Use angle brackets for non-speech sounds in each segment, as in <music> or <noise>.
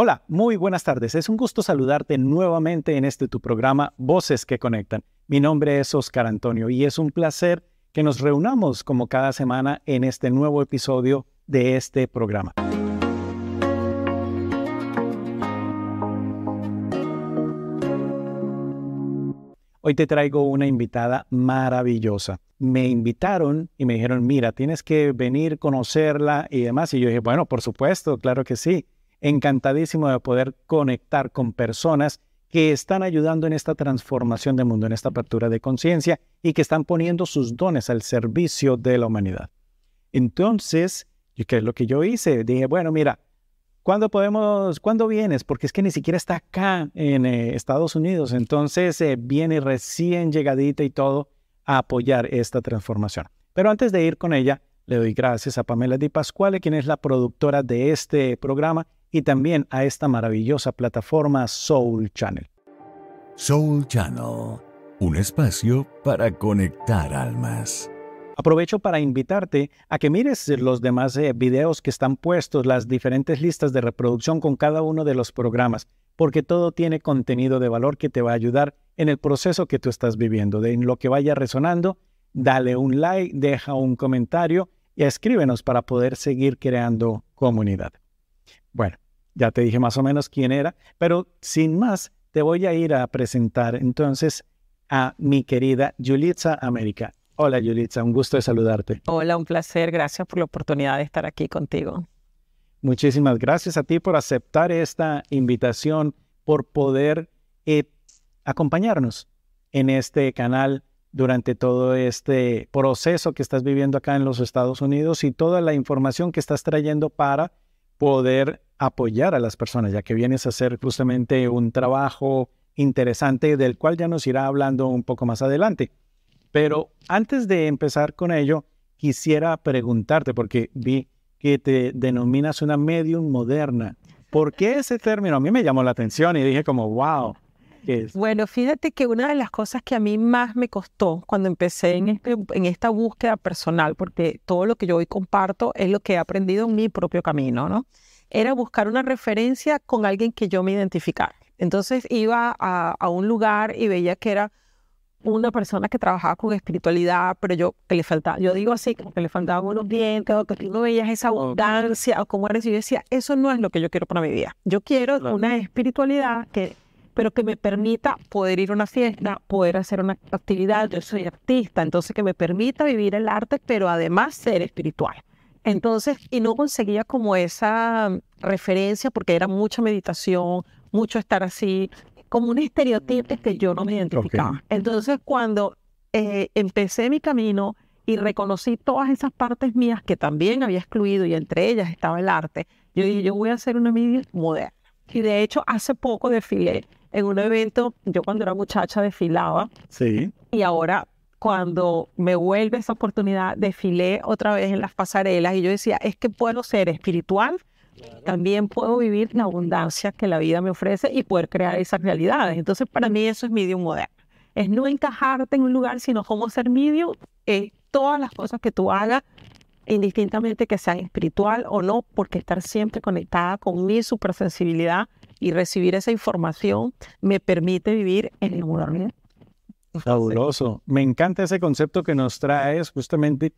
Hola, muy buenas tardes. Es un gusto saludarte nuevamente en este tu programa Voces que Conectan. Mi nombre es Oscar Antonio y es un placer que nos reunamos como cada semana en este nuevo episodio de este programa. Hoy te traigo una invitada maravillosa. Me invitaron y me dijeron, mira, tienes que venir, conocerla y demás. Y yo dije, bueno, por supuesto, claro que sí encantadísimo de poder conectar con personas que están ayudando en esta transformación del mundo, en esta apertura de conciencia y que están poniendo sus dones al servicio de la humanidad. Entonces, ¿qué es lo que yo hice? Dije, bueno, mira, ¿cuándo podemos, cuándo vienes? Porque es que ni siquiera está acá en eh, Estados Unidos. Entonces, eh, viene recién llegadita y todo a apoyar esta transformación. Pero antes de ir con ella, le doy gracias a Pamela Di Pasquale, quien es la productora de este programa y también a esta maravillosa plataforma Soul Channel. Soul Channel, un espacio para conectar almas. Aprovecho para invitarte a que mires los demás eh, videos que están puestos, las diferentes listas de reproducción con cada uno de los programas, porque todo tiene contenido de valor que te va a ayudar en el proceso que tú estás viviendo. De en lo que vaya resonando, dale un like, deja un comentario y escríbenos para poder seguir creando comunidad. Bueno, ya te dije más o menos quién era, pero sin más, te voy a ir a presentar entonces a mi querida Yulitza América. Hola Yulitza, un gusto de saludarte. Hola, un placer, gracias por la oportunidad de estar aquí contigo. Muchísimas gracias a ti por aceptar esta invitación, por poder eh, acompañarnos en este canal durante todo este proceso que estás viviendo acá en los Estados Unidos y toda la información que estás trayendo para poder apoyar a las personas, ya que vienes a hacer justamente un trabajo interesante del cual ya nos irá hablando un poco más adelante. Pero antes de empezar con ello, quisiera preguntarte, porque vi que te denominas una medium moderna. ¿Por qué ese término? A mí me llamó la atención y dije como, wow. Bueno, fíjate que una de las cosas que a mí más me costó cuando empecé en, este, en esta búsqueda personal, porque todo lo que yo hoy comparto es lo que he aprendido en mi propio camino, ¿no? Era buscar una referencia con alguien que yo me identificara. Entonces iba a, un lugar y veía que era una persona que trabajaba con espiritualidad, pero yo que le faltaba, yo digo así, como que le faltaban unos dientes, o que tú no veías esa abundancia, o como era eso. Yo decía, eso no es lo que yo quiero para mi vida. Yo quiero una espiritualidad que pero que me permita poder ir a una fiesta, poder hacer una actividad. Yo soy artista, entonces que me permita vivir el arte, pero además ser espiritual. Entonces, y no conseguía como esa referencia porque era mucha meditación, mucho estar así, como un estereotipo que yo no me identificaba. Entonces, cuando eh, empecé mi camino y reconocí todas esas partes mías que también había excluido y entre ellas estaba el arte, yo dije, yo voy a hacer una media moderna. Y de hecho, hace poco desfilé en un evento, yo cuando era muchacha desfilaba. Sí. Y ahora cuando me vuelve esa oportunidad, desfilé otra vez en las pasarelas y yo decía, es que puedo ser espiritual, también puedo vivir la abundancia que la vida me ofrece y poder crear esas realidades. Entonces, para mí eso es medium moderno. Es no encajarte en un lugar, sino cómo ser medium, es todas las cosas que tú hagas, indistintamente que sean espiritual o no, porque estar siempre conectada con mi supersensibilidad y recibir esa información me permite vivir en el mundo. Fabuloso. Me encanta ese concepto que nos traes justamente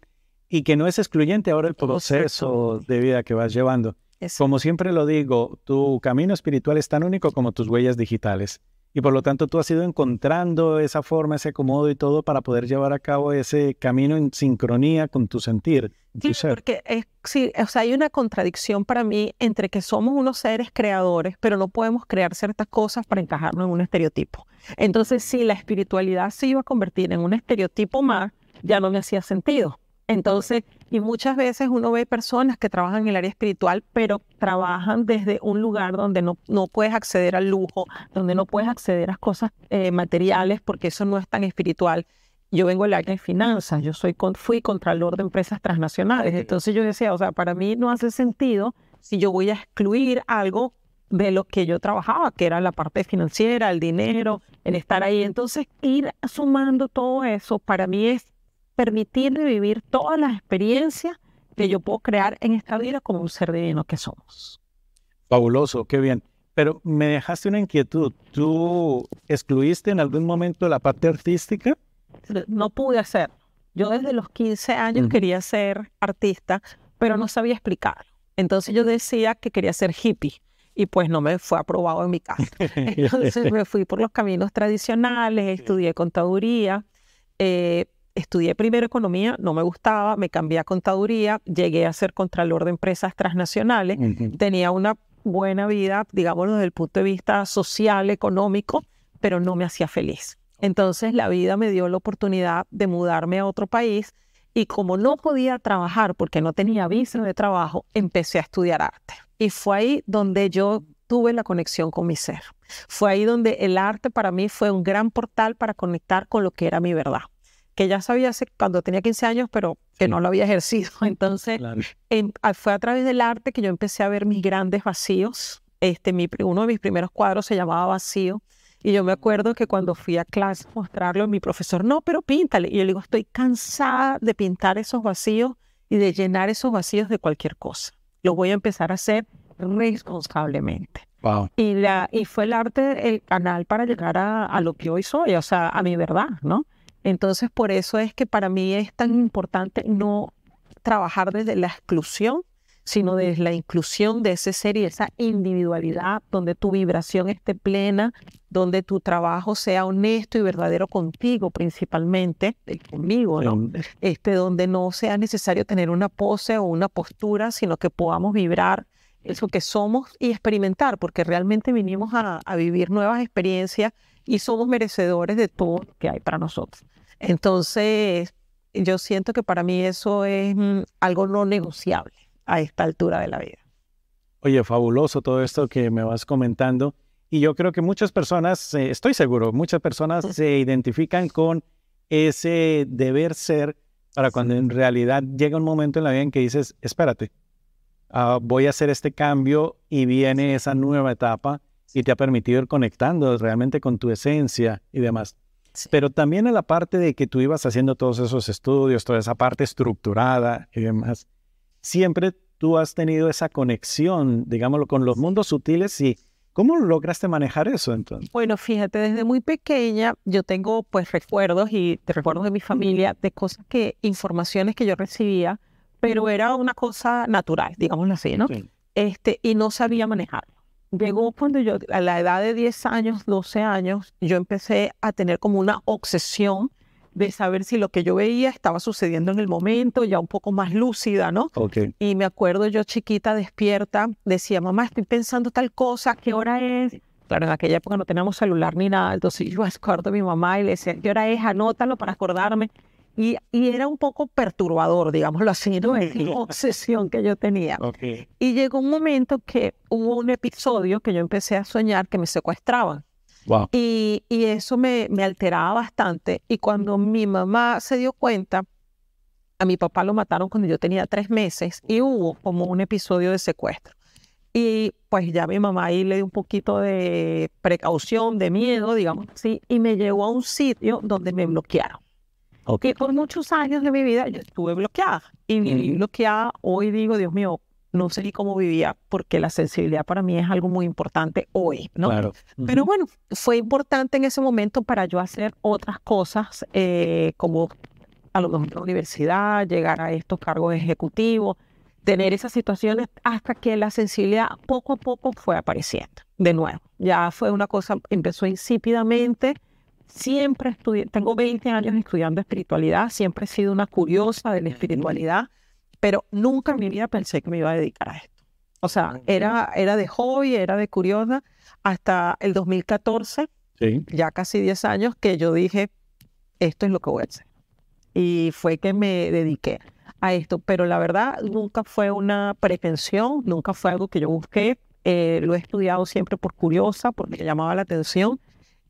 y que no es excluyente ahora el proceso de vida que vas llevando. Como siempre lo digo, tu camino espiritual es tan único como tus huellas digitales. Y por lo tanto tú has ido encontrando esa forma, ese acomodo y todo para poder llevar a cabo ese camino en sincronía con tu sentir. sí, porque es, sí, o sea, hay una contradicción para mí entre que somos unos seres creadores, pero no podemos crear ciertas cosas para encajarnos en un estereotipo. Entonces, si la espiritualidad se iba a convertir en un estereotipo más, ya no me hacía sentido. Entonces, y muchas veces uno ve personas que trabajan en el área espiritual, pero trabajan desde un lugar donde no, no puedes acceder al lujo, donde no puedes acceder a cosas eh, materiales, porque eso no es tan espiritual. Yo vengo del área de finanzas, yo soy, fui contralor de empresas transnacionales. Entonces yo decía, o sea, para mí no hace sentido si yo voy a excluir algo de lo que yo trabajaba, que era la parte financiera, el dinero, el estar ahí. Entonces, ir sumando todo eso para mí es permitirme vivir todas las experiencias que yo puedo crear en esta vida como un ser divino que somos. Fabuloso, qué bien. Pero me dejaste una inquietud. ¿Tú excluiste en algún momento la parte artística? No pude hacer. Yo desde los 15 años quería ser artista, pero no sabía explicar. Entonces yo decía que quería ser hippie y pues no me fue aprobado en mi casa. <laughs> Entonces me fui por los caminos tradicionales, estudié contaduría, eh, estudié primero economía, no me gustaba, me cambié a contaduría, llegué a ser contralor de empresas transnacionales, tenía una buena vida, digámoslo desde el punto de vista social, económico, pero no me hacía feliz. Entonces la vida me dio la oportunidad de mudarme a otro país y como no podía trabajar porque no tenía visa de trabajo, empecé a estudiar arte. Y fue ahí donde yo tuve la conexión con mi ser. Fue ahí donde el arte para mí fue un gran portal para conectar con lo que era mi verdad que ya sabía hace, cuando tenía 15 años, pero que no lo había ejercido. <laughs> Entonces, fue a través del arte que yo empecé a ver mis grandes vacíos. Este, mi, uno de mis primeros cuadros se llamaba Vacío. Y yo me acuerdo que cuando fui a clase a mostrarlo, mi profesor, no, pero píntale. Y yo le digo, estoy cansada de pintar esos vacíos y de llenar esos vacíos de cualquier cosa. Lo voy a empezar a hacer responsablemente. Y, la, y fue el arte el canal para llegar a, a, lo que hoy soy, o sea, a mi verdad, ¿no? Entonces, por eso es que para mí es tan importante no trabajar desde la exclusión, sino desde la inclusión de ese ser y esa individualidad, donde tu vibración esté plena, donde tu trabajo sea honesto y verdadero contigo principalmente, eh, conmigo, ¿no? Este, donde no sea necesario tener una pose o una postura, sino que podamos vibrar eso que somos y experimentar, porque realmente vinimos a, a vivir nuevas experiencias y somos merecedores de todo lo que hay para nosotros. Entonces, yo siento que para mí eso es mm, algo no negociable a esta altura de la vida. Oye, fabuloso todo esto que me vas comentando. Y yo creo que muchas personas, eh, estoy seguro, muchas personas se identifican con ese deber ser para cuando en realidad llega un momento en la vida en que dices, espérate, ah, voy a hacer este cambio y viene esa nueva etapa y te ha permitido ir conectando realmente con tu esencia y demás. Pero también en la parte de que tú ibas haciendo todos esos estudios, toda esa parte estructurada y demás, siempre tú has tenido esa conexión, digámoslo, con los mundos sutiles y ¿cómo lograste manejar eso entonces? Bueno, fíjate, desde muy pequeña yo tengo pues recuerdos y te recuerdos de mi familia de cosas que, informaciones que yo recibía, pero era una cosa natural, digámoslo así, ¿no? Este, y no sabía manejarlo llegó cuando yo, a la edad de 10 años, 12 años, yo empecé a tener como una obsesión de saber si lo que yo veía estaba sucediendo en el momento, ya un poco más lúcida, ¿no? Okay. Y me acuerdo yo chiquita, despierta, decía, mamá, estoy pensando tal cosa, ¿qué hora es? Claro, en aquella época no teníamos celular ni nada, entonces <laughs> yo acuerdo a mi mamá y le decía, ¿qué hora es? Anótalo para acordarme. Y, era un poco perturbador, digámoslo así, ¿no? Es <laughs> la obsesión que yo tenía. Y llegó un momento que hubo un episodio que yo empecé a soñar que me secuestraban. Y, y, eso me, me alteraba bastante. Y cuando mi mamá se dio cuenta, a mi papá lo mataron cuando yo tenía tres meses y hubo como un episodio de secuestro. Y pues ya mi mamá ahí le dio un poquito de precaución, de miedo, digamos así, y me llevó a un sitio donde me bloquearon. Que por muchos años de mi vida yo estuve bloqueada. Y viví bloqueada, hoy digo, Dios mío, no sé ni cómo vivía, porque la sensibilidad para mí es algo muy importante hoy, ¿no? Claro. Pero bueno, fue importante en ese momento para yo hacer otras cosas, eh, como a lo mejor la universidad, llegar a estos cargos ejecutivos, tener esas situaciones hasta que la sensibilidad poco a poco fue apareciendo de nuevo. Ya fue una cosa, empezó insípidamente Siempre estudié, tengo 20 años estudiando espiritualidad, siempre he sido una curiosa de la espiritualidad, pero nunca en mi vida pensé que me iba a dedicar a esto. O sea, era, era de hobby, era de curiosa, hasta el 2014, ya casi 10 años, que yo dije, esto es lo que voy a hacer. Y fue que me dediqué a esto, pero la verdad nunca fue una pretensión, nunca fue algo que yo busqué, eh, lo he estudiado siempre por curiosa, porque llamaba la atención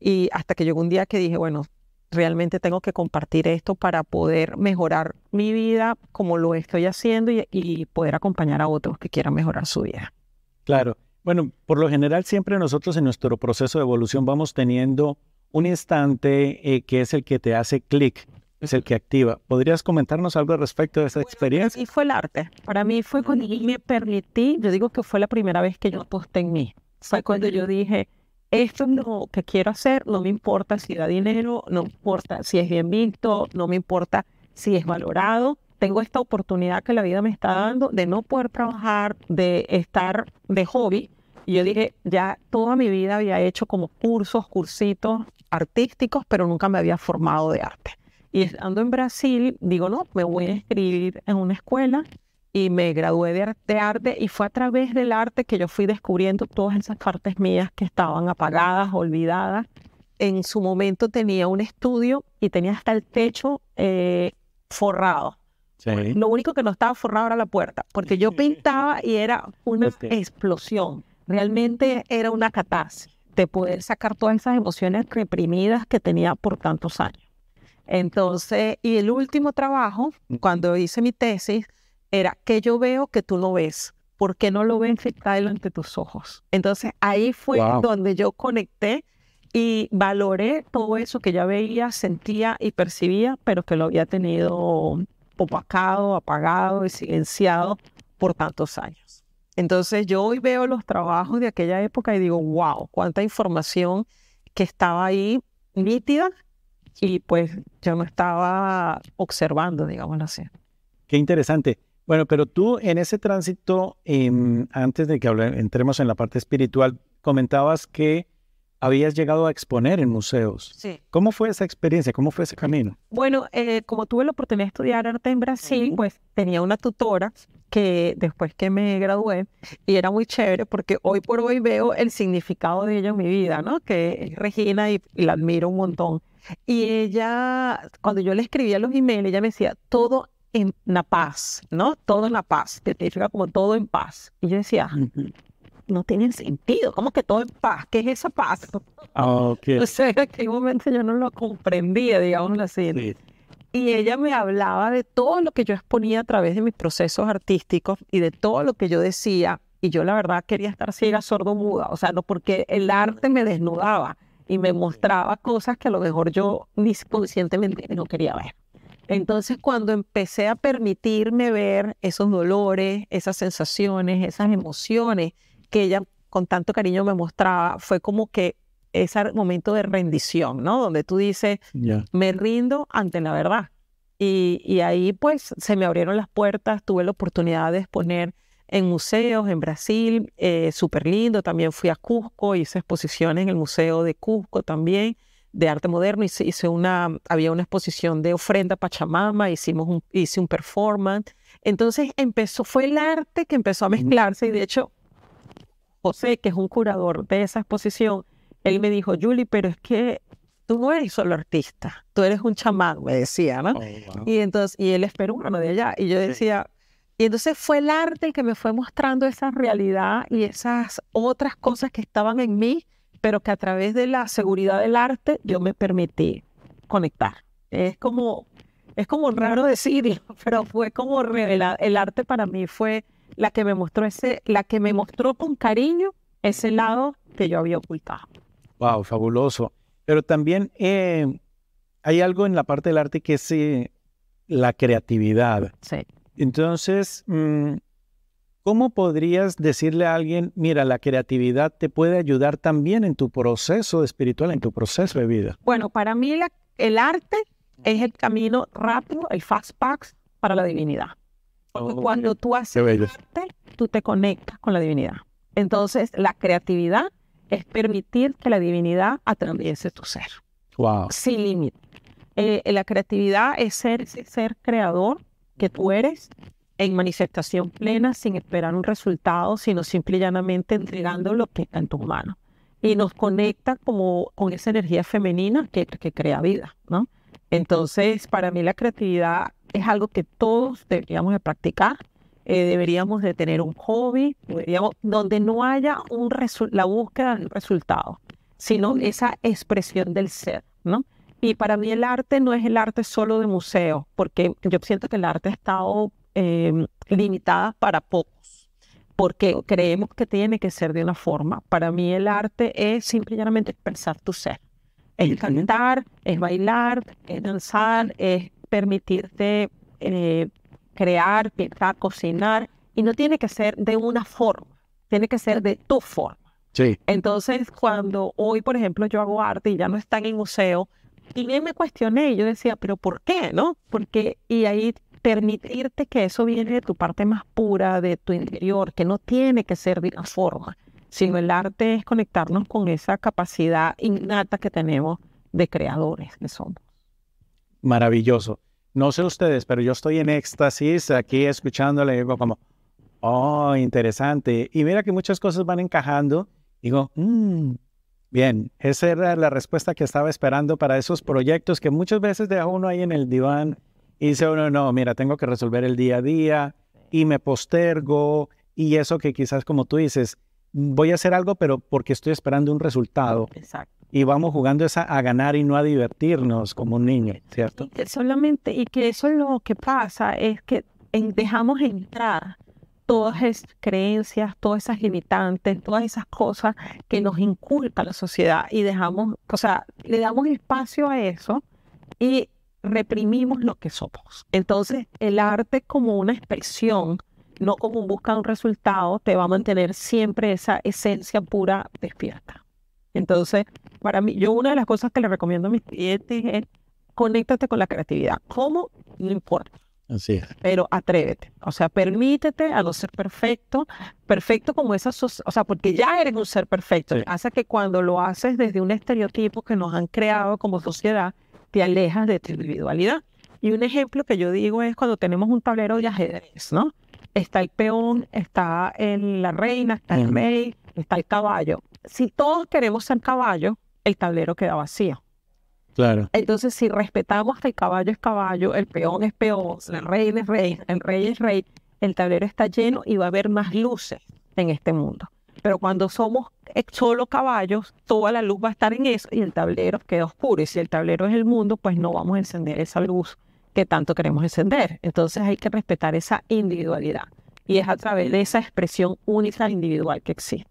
y hasta que llegó un día que dije, bueno, realmente tengo que compartir esto para poder mejorar mi vida como lo estoy haciendo y, poder acompañar a otros que quieran mejorar su vida. Claro. Bueno, por lo general siempre nosotros en nuestro proceso de evolución vamos teniendo un instante eh, que es el que te hace clic, es el que activa. ¿Podrías comentarnos algo respecto de esa experiencia? Y fue el arte. Para mí fue cuando me permití, yo digo que fue la primera vez que yo aposté en mí. fue cuando yo dije, esto es lo que quiero hacer, no me importa si da dinero, no me importa si es bien visto, no me importa si es valorado. Tengo esta oportunidad que la vida me está dando de no poder trabajar, de estar de hobby. Y yo dije, ya toda mi vida había hecho como cursos, cursitos artísticos, pero nunca me había formado de arte. Y estando en Brasil, digo, no, me voy a inscribir en una escuela y me gradué de, arte y fue a través del arte que yo fui descubriendo todas esas partes mías que estaban apagadas, olvidadas. En su momento tenía un estudio y tenía hasta el techo eh, forrado. Lo único que no estaba forrado era la puerta, porque yo pintaba y era una explosión. Realmente era una catástrofe de poder sacar todas esas emociones reprimidas que tenía por tantos años. Entonces, y el último trabajo, cuando hice mi tesis, era que yo veo que tú no ves. ¿Por qué no lo ves está delante tus ojos? Entonces ahí fue donde yo conecté y valoré todo eso que ya veía, sentía y percibía, pero que lo había tenido opacado, apagado y silenciado por tantos años. Entonces yo hoy veo los trabajos de aquella época y digo, wow, cuánta información que estaba ahí nítida y pues yo no estaba observando, digamos así. Qué interesante. Bueno, pero tú en ese tránsito, em, antes de que entremos en la parte espiritual, comentabas que habías llegado a exponer en museos. Sí. ¿Cómo fue esa experiencia? ¿Cómo fue ese camino? Bueno, eh, como tuve la oportunidad de estudiar arte en Brasil, pues tenía una tutora que después que me gradué, y era muy chévere porque hoy por hoy veo el significado de ella en mi vida, ¿no? Que es Regina y, y la admiro un montón. Y ella, cuando yo le escribía los emails, ella me decía, todo en la paz, ¿no? Todo en la paz, que significa como todo en paz. Y yo decía, no tiene sentido, ¿cómo que todo en paz? ¿Qué es esa paz? Oh, okay. <laughs> O sea, en aquel momento yo no lo comprendía, digamos así. Y ella me hablaba de todo lo que yo exponía a través de mis procesos artísticos y de todo lo que yo decía. Y yo la verdad quería estar ciega, sordo, muda. O sea, no porque el arte me desnudaba y me mostraba cosas que a lo mejor yo ni conscientemente no quería ver. Entonces, cuando empecé a permitirme ver esos dolores, esas sensaciones, esas emociones que ella con tanto cariño me mostraba, fue como que ese momento de rendición, ¿no? Donde tú dices, me rindo ante la verdad. Y, ahí pues se me abrieron las puertas, tuve la oportunidad de exponer en museos en Brasil, eh, súper lindo, también fui a Cusco, hice exposiciones en el Museo de Cusco también, de arte moderno, hice, hice una, había una exposición de ofrenda Pachamama, hicimos un, hice un performance. Entonces empezó, fue el arte que empezó a mezclarse y de hecho José, que es un curador de esa exposición, él me dijo, Julie, pero es que tú no eres solo artista, tú eres un chamán, me decía, ¿no? Oh, y entonces, y él es peruano de allá, y yo decía, y entonces fue el arte el que me fue mostrando esa realidad y esas otras cosas que estaban en mí pero que a través de la seguridad del arte yo me permití conectar. Es como, es como raro decirlo, <laughs> pero fue como el, el arte para mí fue la que me mostró ese, la que me mostró con cariño ese lado que yo había ocultado. Wow, fabuloso. Pero también eh, hay algo en la parte del arte que es eh, la creatividad. Sí. Entonces, mm, ¿Cómo podrías decirle a alguien, mira, la creatividad te puede ayudar también en tu proceso espiritual, en tu proceso de vida? Bueno, para mí el arte es el camino rápido, el fast pack para la divinidad. Porque cuando tú haces arte, tú te conectas con la divinidad. Entonces, la creatividad es permitir que la divinidad atraviese tu ser. Wow. Sin límite. Eh, la creatividad es ser, ser creador que tú eres en manifestación plena sin esperar un resultado, sino simple y llanamente entregando lo que está en tus manos. Y nos conecta como con esa energía femenina que, que crea vida, ¿no? Entonces, para mí la creatividad es algo que todos deberíamos de practicar, eh, deberíamos de tener un hobby, deberíamos, donde no haya un la búsqueda del resultado, sino esa expresión del ser, ¿no? Y para mí el arte no es el arte solo de museo, porque yo siento que el arte ha estado eh, limitadas para pocos, porque creemos que tiene que ser de una forma. Para mí el arte es simplemente expresar tu ser. Es cantar, es bailar, es danzar, es permitirte eh, crear, pintar, cocinar, y no tiene que ser de una forma, tiene que ser de tu forma. Sí. Entonces, cuando hoy, por ejemplo, yo hago arte y ya no están en museo, y me cuestioné, yo decía, pero ¿por qué? ¿No? Porque, y ahí permitirte que eso viene de tu parte más pura, de tu interior, que no tiene que ser de una forma, sino el arte es conectarnos con esa capacidad innata que tenemos de creadores que somos. Maravilloso. No sé ustedes, pero yo estoy en éxtasis aquí escuchándole, digo como, oh, interesante. Y mira que muchas cosas van encajando. Digo, mmm, bien, esa era la respuesta que estaba esperando para esos proyectos que muchas veces deja uno ahí en el diván y dice uno, no, mira, tengo que resolver el día a día y me postergo y eso que quizás como tú dices, voy a hacer algo, pero porque estoy esperando un resultado. Exacto. Y vamos jugando esa a ganar y no a divertirnos como un niño, ¿cierto? Y solamente, y que eso es lo que pasa, es que dejamos entrar todas esas creencias, todas esas limitantes, todas esas cosas que nos inculca la sociedad y dejamos, o sea, le damos espacio a eso y reprimimos lo que somos. Entonces, el arte como una expresión, no como un busca un resultado, te va a mantener siempre esa esencia pura despierta. Entonces, para mí, yo una de las cosas que le recomiendo a mis clientes es conéctate con la creatividad. ¿Cómo? No importa. Así es. Pero atrévete. O sea, permítete a no ser perfecto, perfecto como esa, o sea, porque ya eres un ser perfecto. Hace que cuando lo haces desde un estereotipo que nos han creado como sociedad, te alejas de tu individualidad. Y un ejemplo que yo digo es cuando tenemos un tablero de ajedrez, ¿no? Está el peón, está la reina, está el rey, está el caballo. Si todos queremos ser caballo, el tablero queda vacío. Claro. Entonces, si respetamos que el caballo es caballo, el peón es peón, el rey es rey, el rey es rey, el tablero está lleno y va a haber más luces en este mundo. Pero cuando somos solo caballos, toda la luz va a estar en eso y el tablero queda oscuro. Y si el tablero es el mundo, pues no vamos a encender esa luz que tanto queremos encender. Entonces hay que respetar esa individualidad. Y es a través de esa expresión única individual que existe.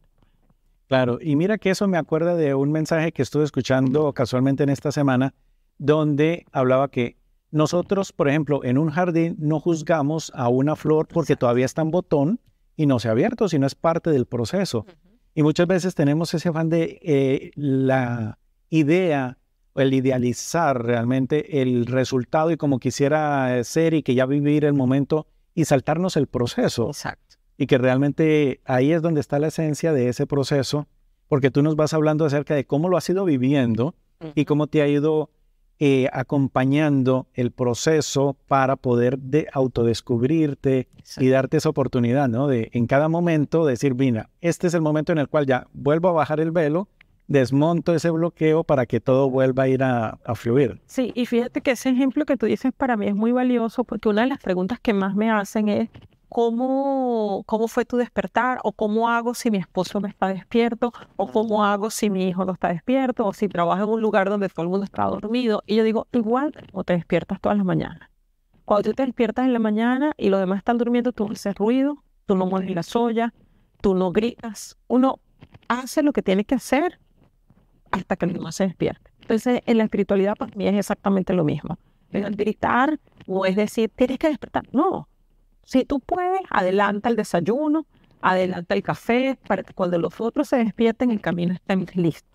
Claro, y mira que eso me acuerda de un mensaje que estuve escuchando casualmente en esta semana, donde hablaba que nosotros, por ejemplo, en un jardín no juzgamos a una flor porque todavía está en botón y no se ha abierto, sino es parte del proceso. Y muchas veces tenemos ese afán de eh, la idea, el idealizar realmente el resultado y como quisiera ser y que ya vivir el momento y saltarnos el proceso. Exacto. Y que realmente ahí es donde está la esencia de ese proceso, porque tú nos vas hablando acerca de cómo lo has ido viviendo y cómo te ha ido eh, acompañando el proceso para poder de autodescubrirte y darte esa oportunidad, ¿no? De en cada momento decir, mira, este es el momento en el cual ya vuelvo a bajar el velo, desmonto ese bloqueo para que todo vuelva a ir a, a, fluir. Sí, y fíjate que ese ejemplo que tú dices para mí es muy valioso porque una de las preguntas que más me hacen es, ¿Cómo, ¿Cómo fue tu despertar? ¿O cómo hago si mi esposo no está despierto? ¿O cómo hago si mi hijo no está despierto? ¿O si trabajo en un lugar donde todo el mundo está dormido? Y yo digo, igual o te despiertas todas las mañanas. Cuando tú te despiertas en la mañana y los demás están durmiendo, tú haces ruido, tú no mueves la soya, tú no gritas. Uno hace lo que tiene que hacer hasta que el demás se despierte. Entonces, en la espiritualidad para mí es exactamente lo mismo. Gritar o es decir, tienes que despertar. No, si tú puedes, adelanta el desayuno, adelanta el café, para que cuando los otros se despierten, el camino esté listo.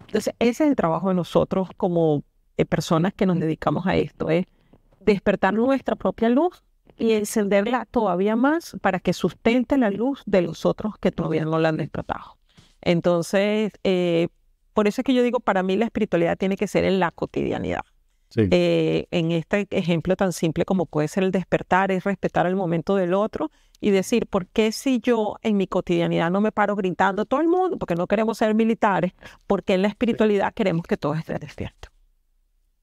Entonces, ese es el trabajo de nosotros como eh, personas que nos dedicamos a esto, es despertar nuestra propia luz y encenderla todavía más para que sustente la luz de los otros que todavía no la han despertado. Entonces, eh, por eso es que yo digo, para mí la espiritualidad tiene que ser en la cotidianidad. Eh, en este ejemplo tan simple como puede ser el despertar, es respetar el momento del otro y decir, ¿por qué si yo en mi cotidianidad no me paro gritando a todo el mundo? Porque no queremos ser militares, porque en la espiritualidad queremos que todo esté despierto.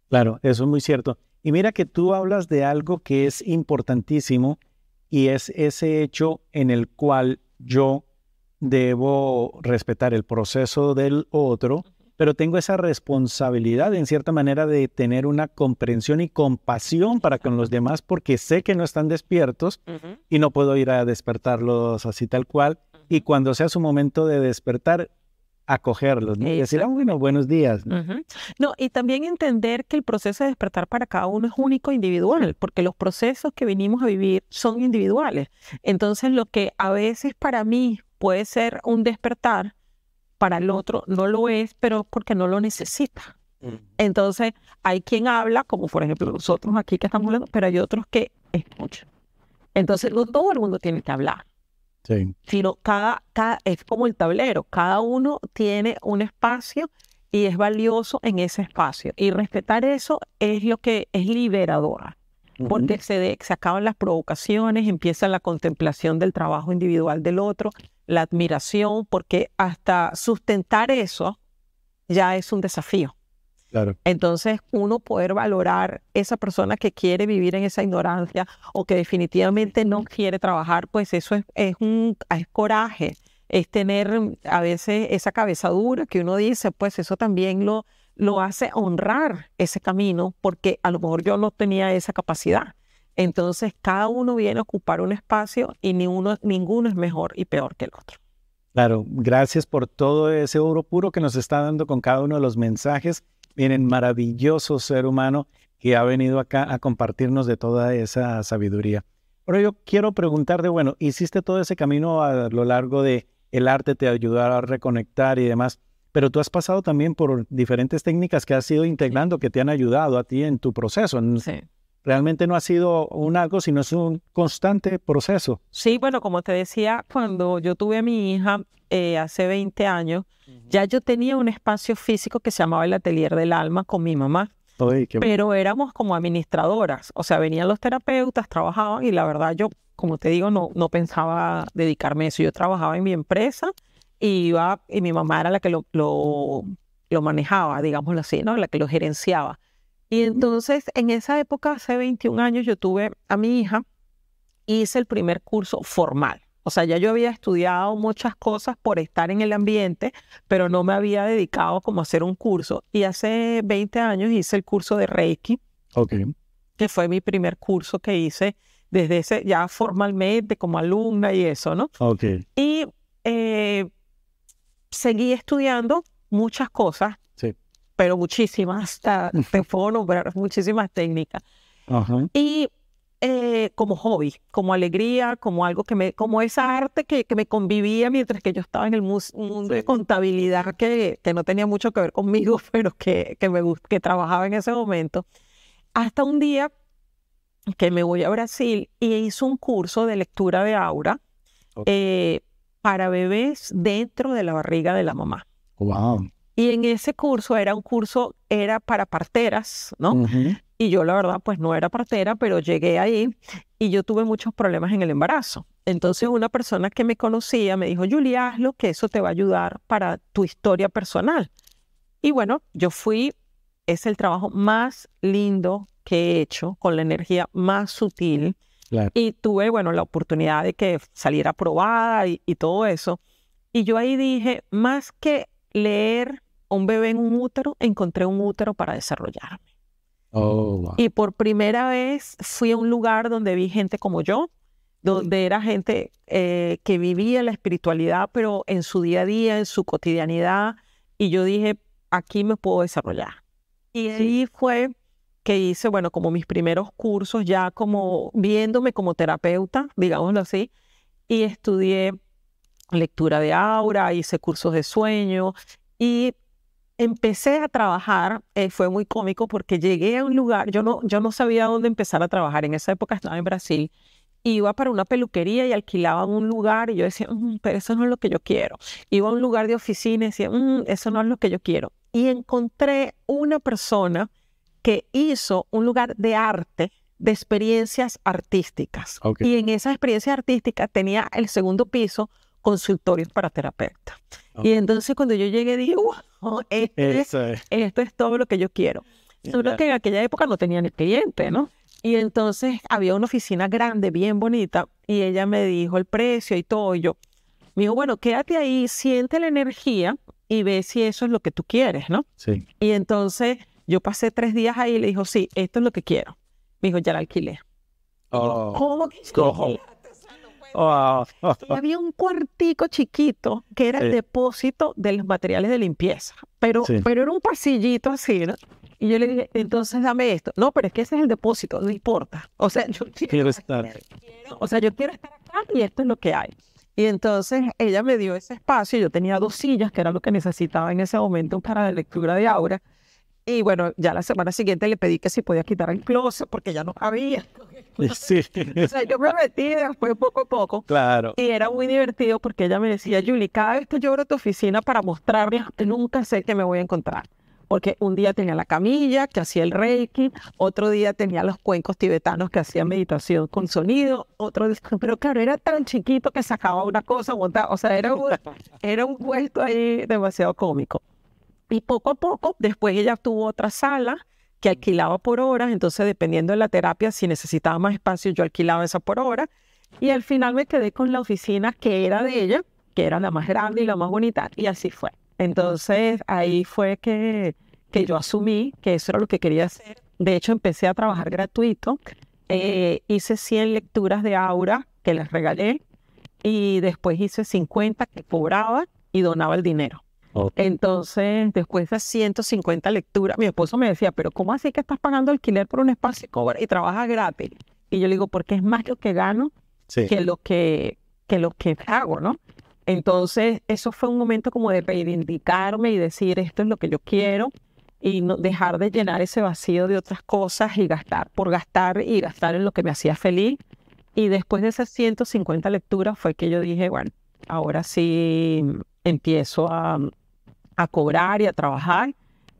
Claro, eso es muy cierto. Y mira que tú hablas de algo que es importantísimo y es ese hecho en el cual yo debo respetar el proceso del otro pero tengo esa responsabilidad en cierta manera de tener una comprensión y compasión para con los demás porque sé que no están despiertos y no puedo ir a despertarlos así tal cual. Y cuando sea su momento de despertar, acogerlos y decir, ah, bueno, buenos días. No, y también entender que el proceso de despertar para cada uno es único, individual, porque los procesos que venimos a vivir son individuales. Entonces, lo que a veces para mí puede ser un despertar, para el otro no lo es, pero porque no lo necesita. Entonces, hay quien habla, como por ejemplo nosotros aquí que estamos hablando, pero hay otros que escuchan. Entonces, no todo el mundo tiene que hablar. Sí. Sino cada, cada, es como el tablero, cada uno tiene un espacio y es valioso en ese espacio. Y respetar eso es lo que es liberadora, porque se, se acaban las provocaciones, empieza la contemplación del trabajo individual del otro, la admiración, porque hasta sustentar eso ya es un desafío. Claro. Entonces, uno poder valorar esa persona que quiere vivir en esa ignorancia o que definitivamente no quiere trabajar, pues eso es, es un es coraje, es tener a veces esa cabeza dura que uno dice, pues eso también lo, lo hace honrar ese camino, porque a lo mejor yo no tenía esa capacidad. Entonces, cada uno viene a ocupar un espacio y ni uno, ninguno es mejor y peor que el otro. Claro, gracias por todo ese oro puro que nos está dando con cada uno de los mensajes Miren, maravilloso ser humano que ha venido acá a compartirnos de toda esa sabiduría. Pero yo quiero preguntarte, bueno, hiciste todo ese camino a lo largo de el arte te ayudó a reconectar y demás, pero tú has pasado también por diferentes técnicas que has ido integrando que te han ayudado a ti en tu proceso. Sí. Realmente no ha sido un algo, sino es un constante proceso. Sí, bueno, como te decía, cuando yo tuve a mi hija eh, hace 20 años, ya yo tenía un espacio físico que se llamaba el Atelier del Alma con mi mamá. pero éramos como administradoras, o sea, venían los terapeutas, trabajaban y la verdad yo, como te digo, no, no pensaba dedicarme a eso. Yo trabajaba en mi empresa y iba, y mi mamá era la que lo, lo, lo manejaba, digámoslo así, ¿no? La que lo gerenciaba. Y entonces, en esa época, hace 21 años, yo tuve a mi hija, hice el primer curso formal. O sea, ya yo había estudiado muchas cosas por estar en el ambiente, pero no me había dedicado como a hacer un curso. Y hace 20 años hice el curso de Reiki, que fue mi primer curso que hice desde ese, ya formalmente como alumna y eso, ¿no? Okay. Y eh, seguí estudiando muchas cosas pero muchísimas, <laughs> te <laughs> puedo nombrar muchísimas técnicas. Y eh, como hobby, como alegría, como algo que me, como esa arte que, que me convivía mientras que yo estaba en el mundo de contabilidad que, que, no tenía mucho que ver conmigo, <laughs> pero que, que me que trabajaba en ese momento. Hasta un día que me voy a Brasil y hice un curso de lectura de aura eh, para bebés dentro de la barriga de la mamá. Wow. Y en ese curso era un curso, era para parteras, ¿no? Y yo la verdad pues no era partera, pero llegué ahí y yo tuve muchos problemas en el embarazo. Entonces una persona que me conocía me dijo, Julia, hazlo, que eso te va a ayudar para tu historia personal. Y bueno, yo fui, es el trabajo más lindo que he hecho, con la energía más sutil. Y tuve, bueno, la oportunidad de que saliera aprobada y, y todo eso. Y yo ahí dije, más que leer un bebé en un útero, encontré un útero para desarrollarme. Oh, y por primera vez fui a un lugar donde vi gente como yo, donde era gente eh, que vivía la espiritualidad, pero en su día a día, en su cotidianidad. Y yo dije, aquí me puedo desarrollar. Y ahí fue que hice, bueno, como mis primeros cursos, ya como viéndome como terapeuta, digámoslo así, y estudié lectura de aura, hice cursos de sueño y empecé a trabajar, eh, fue muy cómico porque llegué a un lugar, yo no, yo no sabía dónde empezar a trabajar, en esa época estaba en Brasil, iba para una peluquería y alquilaban un lugar y yo decía, mm, pero eso no es lo que yo quiero. Iba a un lugar de oficina y decía, mm, eso no es lo que yo quiero. Y encontré una persona que hizo un lugar de arte, de experiencias artísticas. Y en esa experiencia artística tenía el segundo piso consultorios para terapeutas. Y entonces cuando yo llegué dije, wow, este esto es todo lo que yo quiero. Solo que en aquella época no tenía ni cliente, ¿no? Y entonces había una oficina grande, bien bonita, y ella me dijo el precio y todo. Y yo, me dijo, bueno, quédate ahí, siente la energía y ve si eso es lo que tú quieres, ¿no? Sí. Y entonces yo pasé tres días ahí y le dijo, sí, esto es lo que quiero. Me dijo, ya la alquilé. Oh, ¿Cómo que? Oh. había un cuartico chiquito que era el depósito de los materiales de limpieza, pero, pero era un pasillito así, ¿no? Y yo le dije, entonces dame esto. No, pero es que ese es el depósito, no importa. O sea, yo quiero, estar. o sea, yo quiero estar acá y esto es lo que hay. Y entonces ella me dio ese espacio, yo tenía dos sillas, que era lo que necesitaba en ese momento para la lectura de Aura. Y bueno, ya la semana siguiente le pedí que si podía quitar el closet porque ya no cabía. <laughs> Sí. O sea, yo me metí después poco a poco. Claro. Y era muy divertido porque ella me decía, Julie, cada vez que yo abro tu oficina para mostrarme, nunca sé qué me voy a encontrar. Porque un día tenía la camilla que hacía el reiki, otro día tenía los cuencos tibetanos que hacían meditación con sonido, otro día, pero claro, era tan chiquito que sacaba una cosa, o sea, era un, era un vuelto ahí demasiado cómico. Y poco a poco, después ella tuvo otra sala que alquilaba por horas, entonces dependiendo de la terapia, si necesitaba más espacio, yo alquilaba esa por hora. Y al final me quedé con la oficina que era de ella, que era la más grande y la más bonita, y así fue. Entonces ahí fue que, que yo asumí que eso era lo que quería hacer. De hecho, empecé a trabajar gratuito. Eh, hice 100 lecturas de aura que les regalé y después hice 50 que cobraba y donaba el dinero. Entonces, después de 150 lecturas, mi esposo me decía, pero ¿cómo así que estás pagando alquiler por un espacio y, cobra, y trabajas gratis? Y yo le digo, porque es más lo que gano que, lo que, que lo que hago, ¿no? Entonces, eso fue un momento como de reivindicarme y decir, esto es lo que yo quiero y no dejar de llenar ese vacío de otras cosas y gastar por gastar y gastar en lo que me hacía feliz. Y después de esas 150 lecturas fue que yo dije, bueno, ahora sí empiezo a, a cobrar y a trabajar.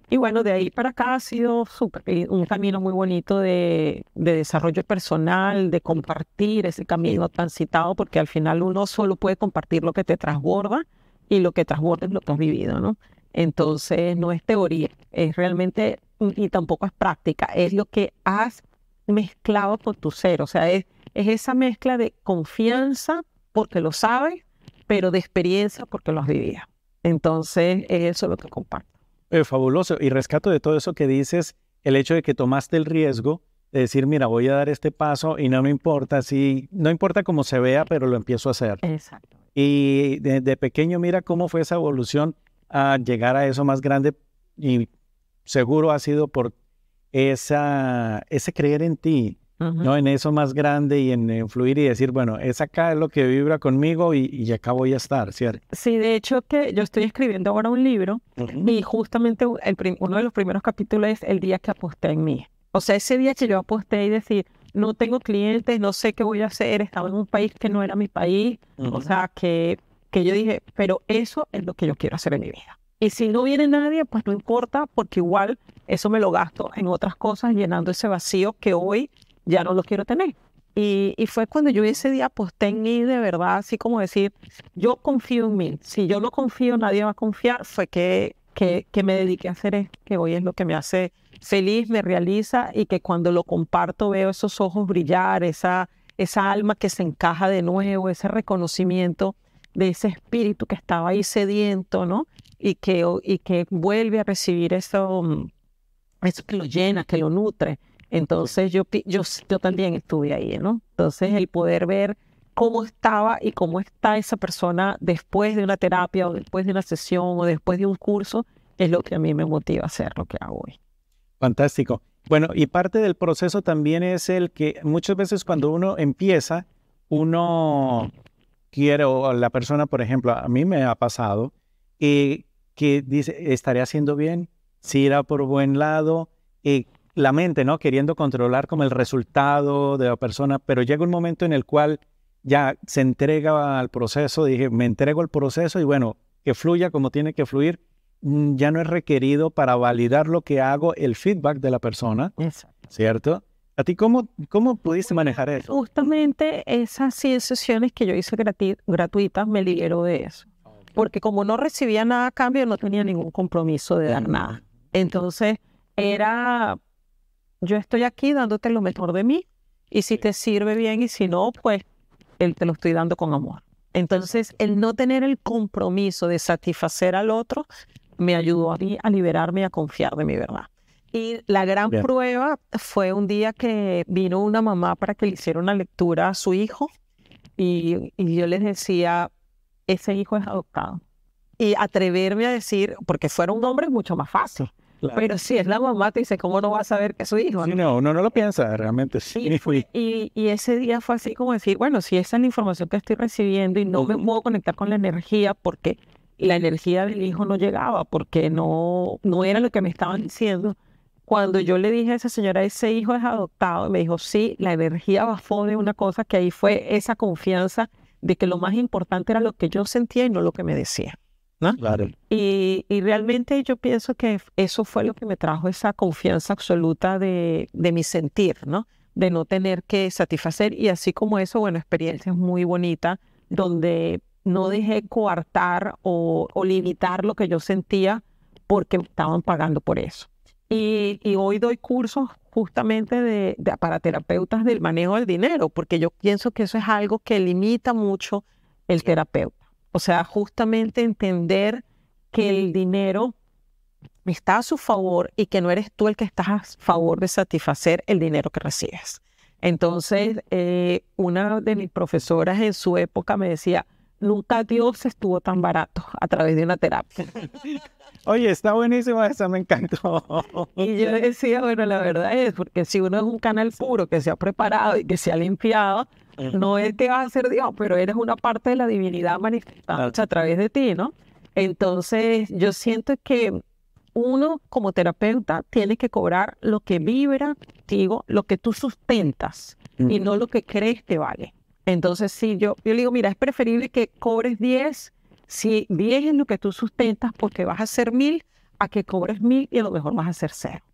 Y bueno, de ahí para acá ha sido eh, un camino muy bonito de, de, desarrollo personal, de compartir ese camino transitado, porque al final uno solo puede compartir lo que te transborda y lo que transborda es lo que has vivido, ¿no? Entonces no es teoría, es realmente, y tampoco es práctica, es lo que has mezclado con tu ser, o sea, es, es esa mezcla de confianza porque lo sabes, pero de experiencia porque lo has vivido. Entonces, eso es lo que comparto. Eh, fabuloso. Y rescato de todo eso que dices, el hecho de que tomaste el riesgo de decir, mira, voy a dar este paso y no me importa si, no importa cómo se vea, pero lo empiezo a hacer. Exacto. Y de, pequeño, mira cómo fue esa evolución a llegar a eso más grande y seguro ha sido por esa, ese creer en ti, ¿no? En eso más grande y en, fluir y decir, bueno, es acá lo que vibra conmigo y, y, acá voy a estar, ¿cierto? Sí, de hecho que yo estoy escribiendo ahora un libro y justamente el uno de los primeros capítulos es el día que aposté en mí. O sea, ese día que yo aposté y decir, no tengo clientes, no sé qué voy a hacer, estaba en un país que no era mi país, o sea, que, que yo dije, pero eso es lo que yo quiero hacer en mi vida. Y si no viene nadie, pues no importa, porque igual eso me lo gasto en otras cosas, llenando ese vacío que hoy ya no lo quiero tener. Y, y, fue cuando yo ese día aposté en mí de verdad, así como decir, yo confío en mí. Si yo no confío, nadie va a confiar. Fue que, que, que me dediqué a hacer esto, que hoy es lo que me hace feliz, me realiza y que cuando lo comparto veo esos ojos brillar, esa, esa alma que se encaja de nuevo, ese reconocimiento de ese espíritu que estaba ahí sediento, ¿no? Y que, y que vuelve a recibir eso, mm, eso que lo llena, que lo nutre. Entonces yo, yo, yo también estuve ahí, ¿no? Entonces el poder ver cómo estaba y cómo está esa persona después de una terapia o después de una sesión o después de un curso es lo que a mí me motiva a hacer lo que hago hoy. Fantástico. Bueno, y parte del proceso también es el que muchas veces cuando uno empieza, uno quiere, o la persona, por ejemplo, a mí me ha pasado, eh, que dice, ¿estaré haciendo bien? Si irá por buen lado, eh, la mente, ¿no? Queriendo controlar como el resultado de la persona, pero llega un momento en el cual ya se entrega al proceso, dije, me entrego al proceso y bueno, que fluya como tiene que fluir, mm, ya no es requerido para validar lo que hago el feedback de la persona, ¿cierto? ¿A ti cómo, cómo pudiste manejar eso? Justamente esas 100 sesiones que yo hice gratuitas me liberó de eso. Porque como no recibía nada a cambio, no tenía ningún compromiso de dar nada. Entonces, era yo estoy aquí dándote lo mejor de mí y si te sirve bien y si no, pues él te lo estoy dando con amor. Entonces, el no tener el compromiso de satisfacer al otro me ayudó a mí a liberarme y a confiar de mi verdad. Y la gran prueba fue un día que vino una mamá para que le hiciera una lectura a su hijo y, y yo les decía, ese hijo es adoptado. Y atreverme a decir, porque fuera un hombre mucho más fácil Pero si es la mamá, te dice, ¿cómo no va a saber que es su hijo? Sí, no, uno no lo piensa, realmente sí. <laughs> Y, y, ese día fue así como decir, bueno, si esa es la información que estoy recibiendo y no me puedo conectar con la energía porque la energía del hijo no llegaba, porque no, no era lo que me estaban diciendo. Cuando yo le dije a esa señora, ese hijo es adoptado, me dijo, sí, la energía bajó de una cosa que ahí fue esa confianza de que lo más importante era lo que yo sentía y no lo que me decía. ¿No? Y, y, realmente yo pienso que eso fue lo que me trajo esa confianza absoluta de, de, mi sentir, ¿no? De no tener que satisfacer. Y así como eso, bueno, experiencias muy bonitas donde no dejé coartar o, o limitar lo que yo sentía porque estaban pagando por eso. Y, y hoy doy cursos justamente de, de, para terapeutas del manejo del dinero, porque yo pienso que eso es algo que limita mucho el terapeuta. O sea, justamente entender que el dinero está a su favor y que no eres tú el que estás a favor de satisfacer el dinero que recibes. Entonces, eh, una de mis profesoras en su época me decía, nunca Dios estuvo tan barato a través de una terapia. <laughs> Oye, está buenísimo esa, me encantó. Y yo decía, bueno, la verdad es, porque si uno es un canal puro que se ha preparado y que se ha limpiado, no es que vas a ser Dios, pero eres una parte de la divinidad manifestada a través de ti, ¿no? Entonces, yo siento que uno como terapeuta tiene que cobrar lo que vibra, digo, lo que tú sustentas y no lo que crees que vale. Entonces, si yo, yo le digo, mira, es preferible que cobres 10, si 10 es lo que tú sustentas porque vas a hacer mil, a que cobres mil y a lo mejor vas a hacer cero.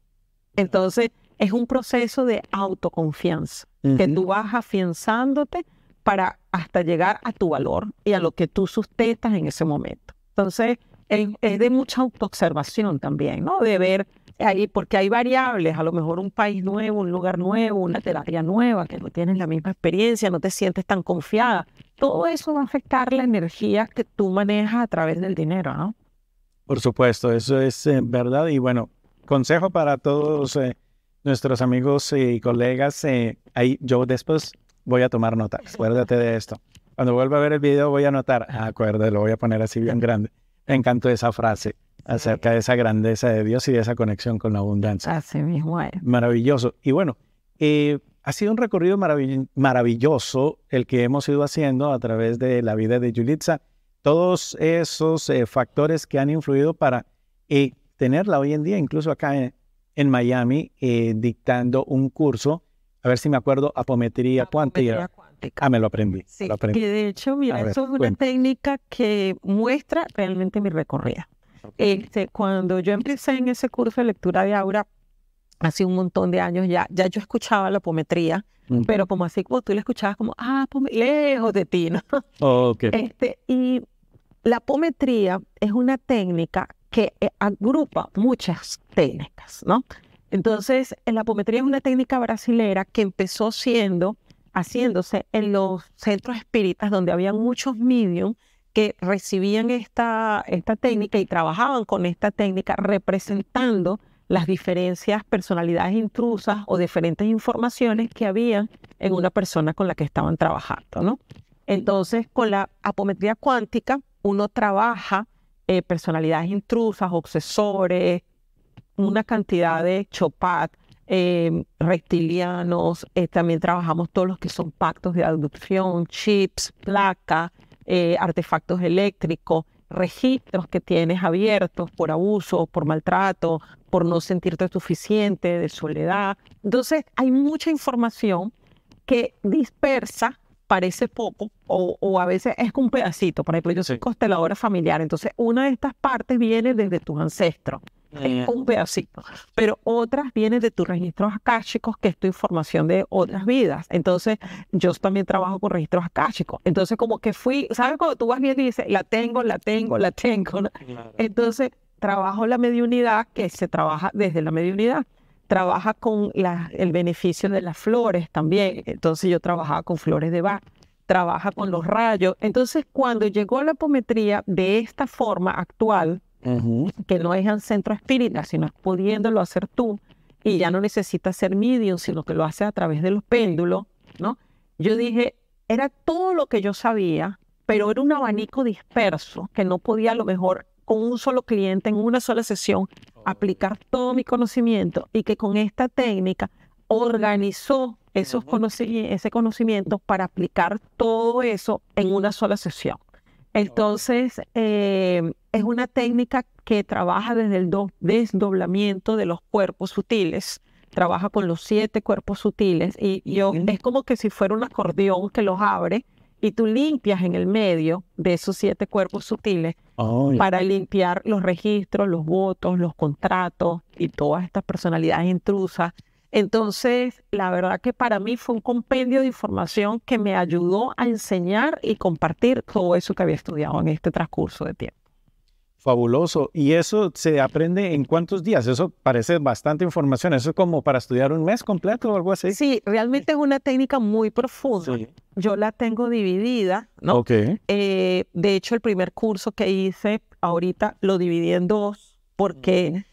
Entonces, es un proceso de autoconfianza, que tú vas afianzándote para hasta llegar a tu valor y a lo que tú sustentas en ese momento. Entonces, es, de mucha autoobservación también, ¿no? De ver ahí, porque hay variables, a lo mejor un país nuevo, un lugar nuevo, una terapia nueva, que no tienes la misma experiencia, no te sientes tan confiada. Todo eso va a afectar la energía que tú manejas a través del dinero, ¿no? Por supuesto, eso es eh, verdad. Y bueno, consejo para todos eh, nuestros amigos y colegas, eh, ahí yo después voy a tomar nota. Acuérdate de esto. Cuando vuelva a ver el video voy a anotar, ah, acuérdate, lo voy a poner así bien grande. Me encantó esa frase acerca de esa grandeza de Dios y de esa conexión con la abundancia. Así mismo es. Maravilloso. Y bueno, eh, ha sido un recorrido maravilloso el que hemos ido haciendo a través de la vida de Yulitza. Todos esos eh, factores que han influido para tenerla hoy en día, incluso acá en, en Miami eh, dictando un curso, a ver si me acuerdo, apometría, cuántica. Ah, me lo aprendí. Sí, que de hecho, mira, eso es una técnica que muestra realmente mi recorrida. Este, cuando yo empecé en ese curso de lectura de aura, hace un montón de años ya, ya yo escuchaba la apometría, pero como así como tú le escuchabas como, ah, lejos de ti, ¿no? okay. este, y la apometría es una técnica que eh, agrupa muchas técnicas, ¿no? Entonces, la apometría es una técnica brasilera que empezó siendo, haciéndose en los centros espíritas donde había muchos mediums que recibían esta, esta técnica y trabajaban con esta técnica representando las diferencias, personalidades intrusas o diferentes informaciones que había en una persona con la que estaban trabajando, ¿no? Entonces, con la apometría cuántica, uno trabaja eh, personalidades intrusas, obsesores, una cantidad de chopat, eh, reptilianos, eh, también trabajamos todos los que son pactos de adopción, chips, placas, artefactos eléctricos, registros que tienes abiertos por abuso, por maltrato, por no sentirte suficiente, de soledad. Entonces, hay mucha información que dispersa parece poco o, a veces es un pedacito. Por ejemplo, yo soy consteladora familiar, entonces una de estas partes viene desde tus ancestros. Es un pedacito, pero otras vienen de tus registros akáshicos, que es tu información de otras vidas. Entonces, yo también trabajo con registros akáshicos. Entonces, como que fui, ¿sabes? Cuando tú vas viendo y dices, la tengo, la tengo, la tengo. Entonces, trabajo la mediunidad, que se trabaja desde la mediunidad trabaja con el beneficio de las flores también. Entonces yo trabajaba con flores de Bach, trabaja con los rayos. Entonces cuando llegó la apometría de esta forma actual, que no es en centro espírita, sino pudiéndolo hacer tú, y ya no necesitas ser medium, sino que lo hace a través de los péndulos, ¿no? Yo dije, era todo lo que yo sabía, pero era un abanico disperso que no podía a lo mejor con un solo cliente en una sola sesión, aplicar todo mi conocimiento y que con esta técnica organizó esos ese conocimiento para aplicar todo eso en una sola sesión. Entonces, eh, es una técnica que trabaja desde el desdoblamiento de los cuerpos sutiles, trabaja con los siete cuerpos sutiles y, es como que si fuera un acordeón que los abre y tú limpias en el medio de esos siete cuerpos sutiles para limpiar los registros, los votos, los contratos y todas estas personalidades intrusas. Entonces, la verdad que para mí fue un compendio de información que me ayudó a enseñar y compartir todo eso que había estudiado en este transcurso de tiempo. Fabuloso. ¿Y eso se aprende en cuántos días? Eso parece bastante información. ¿Eso es como para estudiar un mes completo o algo así? Sí, realmente es una técnica muy profunda. Yo la tengo dividida, ¿no? Ok. Eh, de hecho, el primer curso que hice ahorita lo dividí en dos porque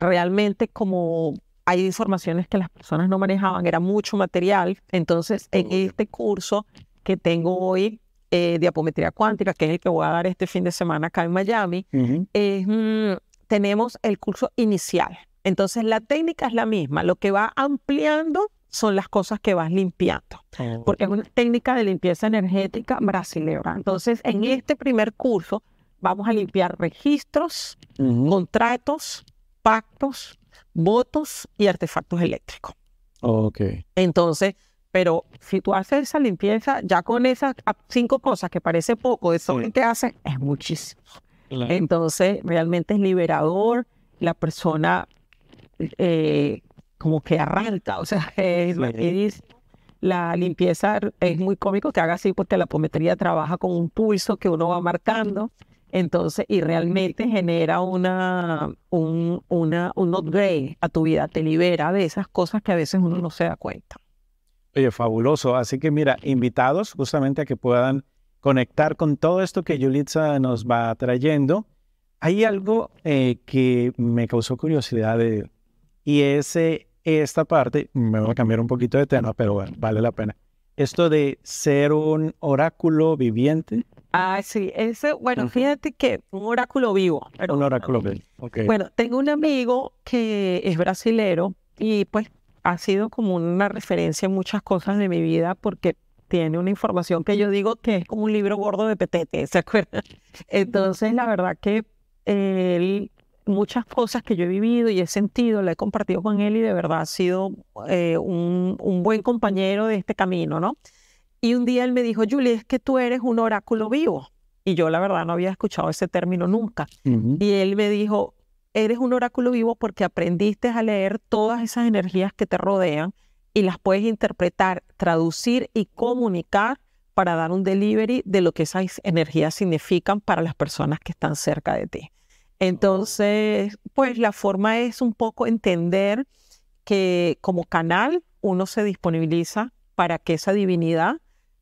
realmente como hay informaciones que las personas no manejaban, era mucho material. Entonces, en este curso que tengo hoy, eh, de apometría cuántica, que es el que voy a dar este fin de semana acá en Miami, mm, tenemos el curso inicial. Entonces la técnica es la misma, lo que va ampliando son las cosas que vas limpiando, oh. porque es una técnica de limpieza energética brasileña. Entonces en este primer curso vamos a limpiar registros, contratos, pactos, votos y artefactos eléctricos. Ok. Entonces, pero si tú haces esa limpieza, ya con esas cinco cosas que parece poco, eso que hace es muchísimo. Entonces, realmente es liberador, la persona eh, como que arranca, o sea, <laughs> es La limpieza es muy cómico que haga así porque la apometría trabaja con un pulso que uno va marcando. Entonces, y realmente genera una, un, una, un upgrade a tu vida, te libera de esas cosas que a veces uno no se da cuenta. Oye, fabuloso. Así que mira, invitados justamente a que puedan conectar con todo esto que Yulitza nos va trayendo. Hay algo eh, que me causó curiosidad de, y es eh, esta parte, me voy a cambiar un poquito de tema, pero bueno, vale la pena. Esto de ser un oráculo viviente. Ah, sí, ese, bueno, fíjate que un oráculo vivo. un oráculo vivo. Bueno, tengo un amigo que es brasilero y pues ha sido como una referencia en muchas cosas de mi vida porque tiene una información que yo digo que es como un libro gordo de petete, ¿se acuerdan? <laughs> Entonces, la verdad que él, muchas cosas que yo he vivido y he sentido, la he compartido con él y de verdad ha sido eh, un, un, buen compañero de este camino, ¿no? Y un día él me dijo, Julie, es que tú eres un oráculo vivo. Y yo la verdad no había escuchado ese término nunca. Y él me dijo, eres un oráculo vivo porque aprendiste a leer todas esas energías que te rodean y las puedes interpretar, traducir y comunicar para dar un delivery de lo que esas energías significan para las personas que están cerca de ti. Entonces, pues la forma es un poco entender que como canal uno se disponibiliza para que esa divinidad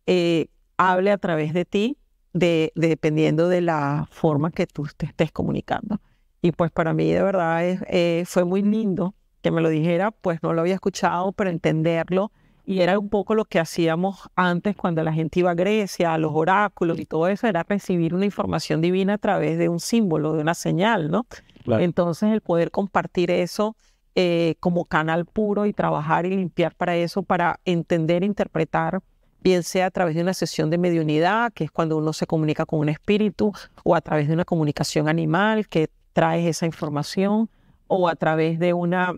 eh, hable a través de ti, de, dependiendo de la forma que tú te estés comunicando. Y pues para mí de verdad eh, fue muy lindo que me lo dijera, pues no lo había escuchado, pero entenderlo. Y era un poco lo que hacíamos antes cuando la gente iba a Grecia, a los oráculos y todo eso, era recibir una información divina a través de un símbolo, de una señal, ¿no? Entonces el poder compartir eso eh, como canal puro y trabajar y limpiar para eso, para entender, interpretar, bien sea a través de una sesión de mediunidad, que es cuando uno se comunica con un espíritu, o a través de una comunicación animal, que traes esa información o a través de una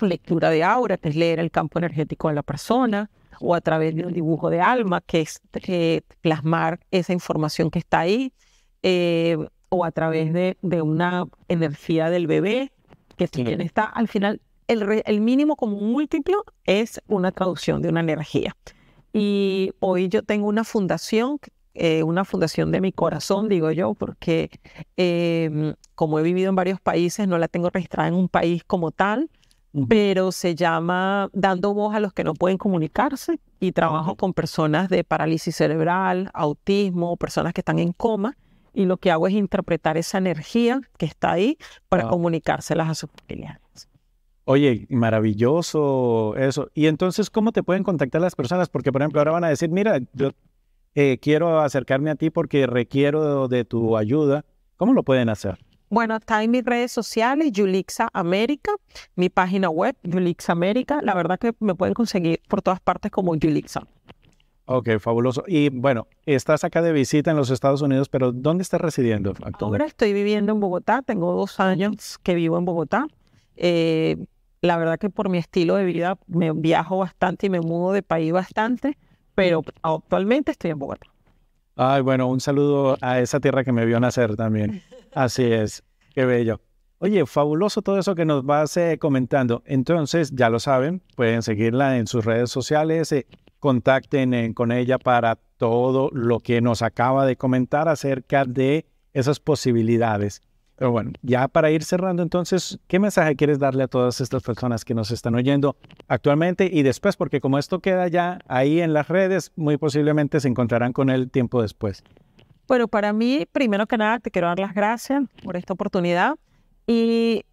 lectura de aura, que es leer el campo energético de la persona, o a través de un dibujo de alma, que es eh, plasmar esa información que está ahí, eh, o a través de, una energía del bebé, que también está al final, el, el mínimo como múltiplo es una traducción de una energía. Y hoy yo tengo una fundación eh, una fundación de mi corazón, digo yo, porque em, como he vivido en varios países, no la tengo registrada en un país como tal, pero se llama Dando Voz a los que no pueden comunicarse y trabajo con personas de parálisis cerebral, autismo, personas que están en coma y lo que hago es interpretar esa energía que está ahí para comunicárselas a sus familiares. Oye, maravilloso eso. Y entonces, ¿cómo te pueden contactar las personas? Porque, por ejemplo, ahora van a decir, mira, yo eh, quiero acercarme a ti porque requiero de tu ayuda ¿Cómo lo pueden hacer? Bueno, está en mis redes sociales, Yulixa América, mi página web, Yulixa América. La verdad que me pueden conseguir por todas partes como Yulixa. Ok, fabuloso. Y bueno, estás acá de visita en los Estados Unidos, pero ¿dónde estás residiendo actualmente? Ahora estoy viviendo en Bogotá, tengo dos años que vivo en Bogotá. Eh, la verdad que por mi estilo de vida me viajo bastante y me mudo de país bastante, pero actualmente estoy en Bogotá. Ay, bueno, un saludo a esa tierra que me vio nacer también. Así es, qué bello. Oye, fabuloso todo eso que nos vas eh, comentando. Entonces, ya lo saben, pueden seguirla en sus redes sociales, eh, contacten eh, con ella para todo lo que nos acaba de comentar acerca de esas posibilidades. Pero bueno, ya para ir cerrando, entonces, ¿qué mensaje quieres darle a todas estas personas que nos están oyendo actualmente y después? Porque como esto queda ya ahí en las redes, muy posiblemente se encontrarán con él tiempo después. Bueno, para mí, primero que nada, te quiero dar las gracias por esta oportunidad. Y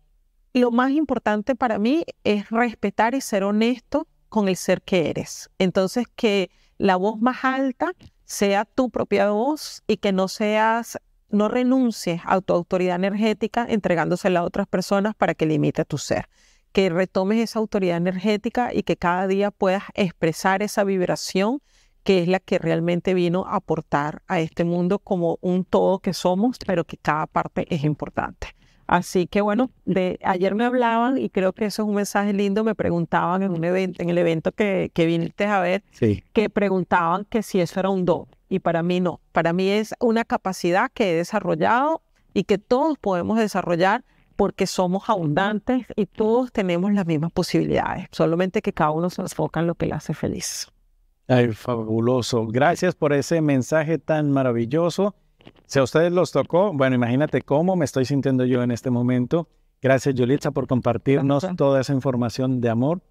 lo más importante para mí es respetar y ser honesto con el ser que eres. Entonces, que la voz más alta sea tu propia voz y que no seas no renuncies a tu autoridad energética entregándosela a otras personas para que limite tu ser. Que retomes esa autoridad energética y que cada día puedas expresar esa vibración que es la que realmente vino a aportar a este mundo como un todo que somos, pero que cada parte es importante. Así que bueno, de, ayer me hablaban y creo que eso es un mensaje lindo, me preguntaban en un evento, en el evento que, que viniste a ver, que preguntaban que si eso era un don y para mí no. Para mí es una capacidad que he desarrollado y que todos podemos desarrollar porque somos abundantes y todos tenemos las mismas posibilidades, solamente que cada uno se enfoca en lo que le hace feliz. Ay, fabuloso. Gracias por ese mensaje tan maravilloso. Si a ustedes los tocó, bueno, imagínate cómo me estoy sintiendo yo en este momento. Gracias, Yulitza, por compartirnos toda esa información de amor.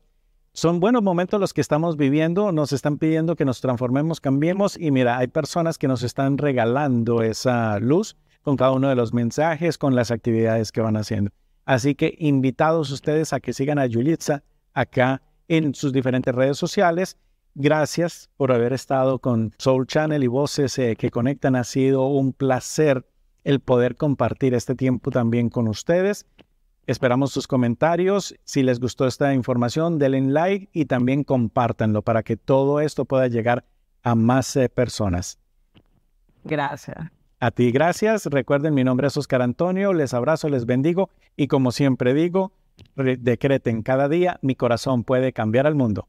Son buenos momentos los que estamos viviendo, nos están pidiendo que nos transformemos, cambiemos y mira, hay personas que nos están regalando esa luz con cada uno de los mensajes, con las actividades que van haciendo. Así que invitados ustedes a que sigan a Yulitza acá en sus diferentes redes sociales. Gracias por haber estado con Soul Channel y Voces eh, que Conectan. Ha sido un placer el poder compartir este tiempo también con ustedes. Esperamos sus comentarios. Si les gustó esta información, denle like y también compártanlo para que todo esto pueda llegar a más eh, personas. Gracias. A ti, gracias. Recuerden, mi nombre es Oscar Antonio. Les abrazo, les bendigo y como siempre digo, decreten cada día, mi corazón puede cambiar al mundo.